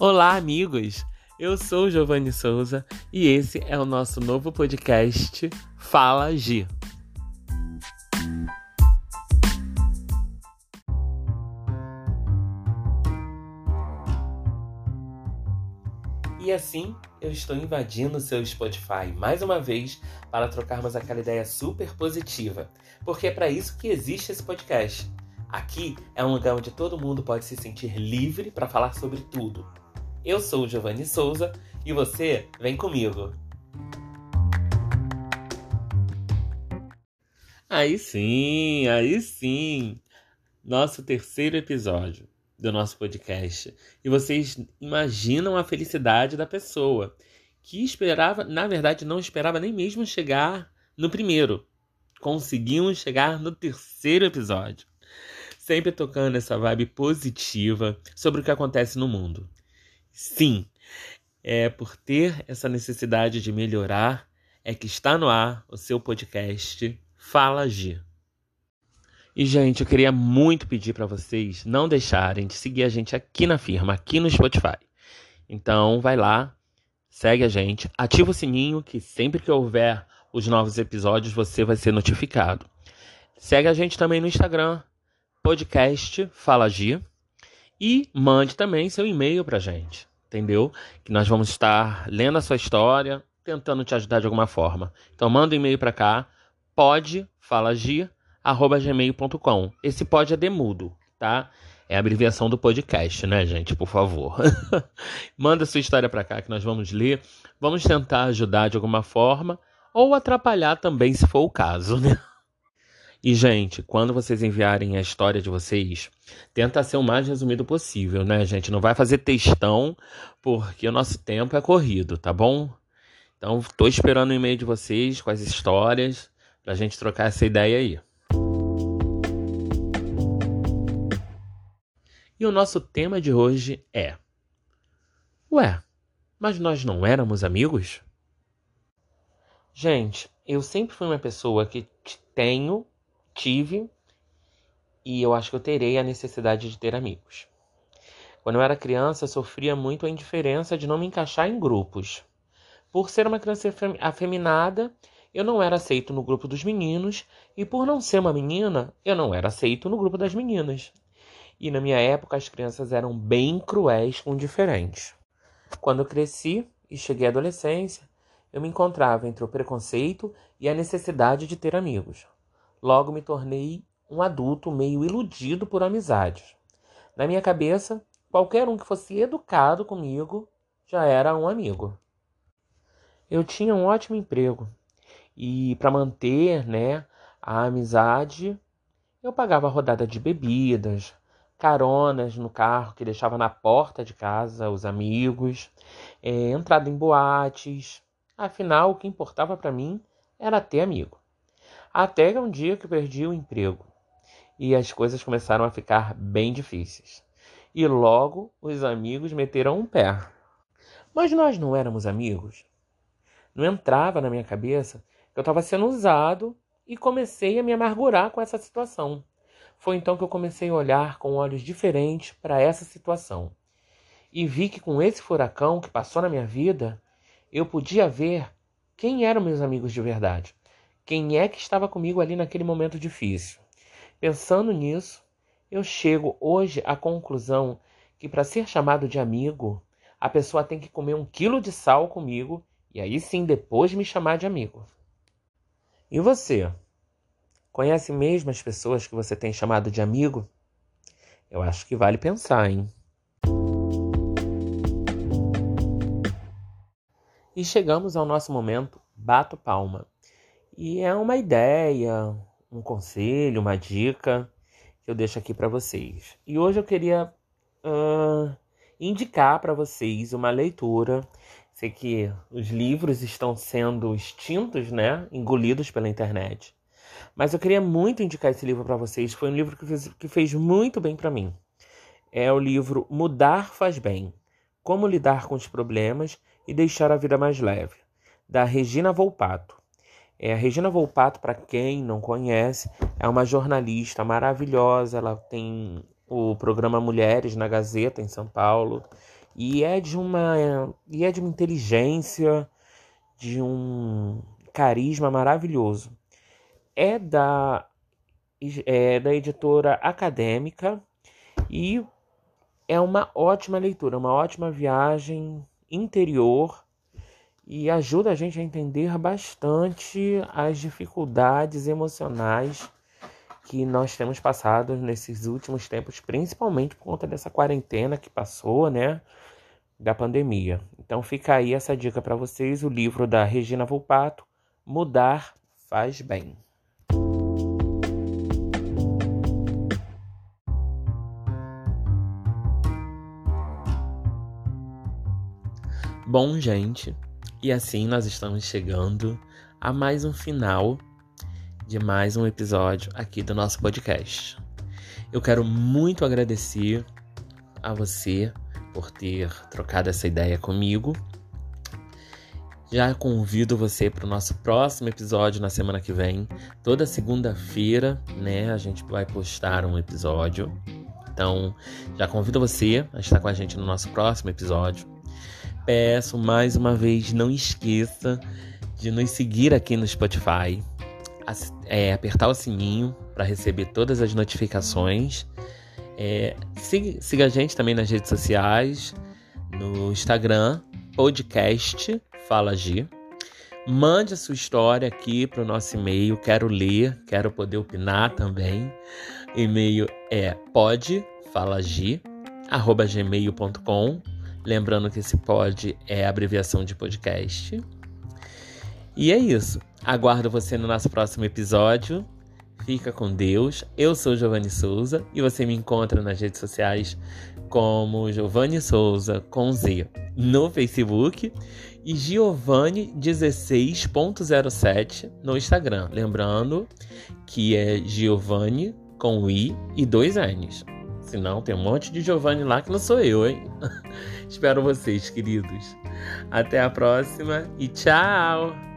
Olá, amigos! Eu sou Giovanni Souza e esse é o nosso novo podcast Fala G. E assim, eu estou invadindo o seu Spotify mais uma vez para trocarmos aquela ideia super positiva, porque é para isso que existe esse podcast. Aqui é um lugar onde todo mundo pode se sentir livre para falar sobre tudo. Eu sou Giovanni Souza e você vem comigo. Aí sim, aí sim. Nosso terceiro episódio do nosso podcast. E vocês imaginam a felicidade da pessoa que esperava, na verdade, não esperava nem mesmo chegar no primeiro. Conseguimos chegar no terceiro episódio. Sempre tocando essa vibe positiva sobre o que acontece no mundo. Sim, é por ter essa necessidade de melhorar é que está no ar o seu podcast Fala G. E, gente, eu queria muito pedir para vocês não deixarem de seguir a gente aqui na firma, aqui no Spotify. Então, vai lá, segue a gente, ativa o sininho que sempre que houver os novos episódios você vai ser notificado. Segue a gente também no Instagram, podcast Fala G, e mande também seu e-mail para gente, entendeu? Que nós vamos estar lendo a sua história, tentando te ajudar de alguma forma. Então, manda um e-mail para cá, pode, gmail.com. Esse pode é demudo, tá? É a abreviação do podcast, né, gente? Por favor. Manda sua história para cá que nós vamos ler. Vamos tentar ajudar de alguma forma ou atrapalhar também, se for o caso, né? E, gente, quando vocês enviarem a história de vocês, tenta ser o mais resumido possível, né, gente? Não vai fazer textão, porque o nosso tempo é corrido, tá bom? Então, tô esperando o e-mail de vocês com as histórias pra gente trocar essa ideia aí. E o nosso tema de hoje é: Ué, mas nós não éramos amigos? Gente, eu sempre fui uma pessoa que tenho, tive e eu acho que eu terei a necessidade de ter amigos. Quando eu era criança, eu sofria muito a indiferença de não me encaixar em grupos. Por ser uma criança afeminada, eu não era aceito no grupo dos meninos, e por não ser uma menina, eu não era aceito no grupo das meninas. E na minha época as crianças eram bem cruéis com diferentes. Quando eu cresci e cheguei à adolescência, eu me encontrava entre o preconceito e a necessidade de ter amigos. Logo me tornei um adulto meio iludido por amizades. Na minha cabeça, qualquer um que fosse educado comigo já era um amigo. Eu tinha um ótimo emprego e para manter, né, a amizade, eu pagava rodada de bebidas, caronas no carro que deixava na porta de casa os amigos, é, entrada em boates. Afinal, o que importava para mim era ter amigo. Até um dia que perdi o emprego e as coisas começaram a ficar bem difíceis. E logo os amigos meteram um pé. Mas nós não éramos amigos. Não entrava na minha cabeça que eu estava sendo usado e comecei a me amargurar com essa situação. Foi então que eu comecei a olhar com olhos diferentes para essa situação. E vi que com esse furacão que passou na minha vida, eu podia ver quem eram meus amigos de verdade. Quem é que estava comigo ali naquele momento difícil. Pensando nisso, eu chego hoje à conclusão que para ser chamado de amigo, a pessoa tem que comer um quilo de sal comigo e aí sim depois me chamar de amigo. E você? Conhece mesmo as pessoas que você tem chamado de amigo? Eu acho que vale pensar, hein? E chegamos ao nosso momento Bato Palma. E é uma ideia, um conselho, uma dica que eu deixo aqui para vocês. E hoje eu queria uh, indicar para vocês uma leitura. Sei que os livros estão sendo extintos, né? Engolidos pela internet. Mas eu queria muito indicar esse livro para vocês. Foi um livro que fez, que fez muito bem para mim. É o livro Mudar Faz Bem: Como Lidar com os Problemas e Deixar a Vida Mais Leve, da Regina Volpato. É, a Regina Volpato, para quem não conhece, é uma jornalista maravilhosa. Ela tem o programa Mulheres na Gazeta, em São Paulo. E é de uma e é de uma inteligência, de um carisma maravilhoso. É da é da editora acadêmica e é uma ótima leitura, uma ótima viagem interior e ajuda a gente a entender bastante as dificuldades emocionais que nós temos passado nesses últimos tempos, principalmente por conta dessa quarentena que passou, né, da pandemia. Então fica aí essa dica para vocês, o livro da Regina Volpato, Mudar faz bem. Bom, gente, e assim nós estamos chegando a mais um final de mais um episódio aqui do nosso podcast. Eu quero muito agradecer a você por ter trocado essa ideia comigo. Já convido você para o nosso próximo episódio na semana que vem. Toda segunda-feira, né, a gente vai postar um episódio. Então, já convido você a estar com a gente no nosso próximo episódio peço mais uma vez, não esqueça de nos seguir aqui no Spotify, é, apertar o sininho para receber todas as notificações. É, siga, siga, a gente também nas redes sociais, no Instagram, podcast Fala G. Mande a sua história aqui para o nosso e-mail, quero ler, quero poder opinar também. E-mail é podfalagi@gmail.com Lembrando que esse pod é abreviação de podcast. E é isso. Aguardo você no nosso próximo episódio. Fica com Deus. Eu sou Giovanni Souza e você me encontra nas redes sociais como Giovanni Souza com Z no Facebook e Giovanni16.07 no Instagram. Lembrando que é Giovanni com I e dois N's. Senão tem um monte de Giovanni lá que não sou eu, hein? Espero vocês, queridos. Até a próxima e tchau!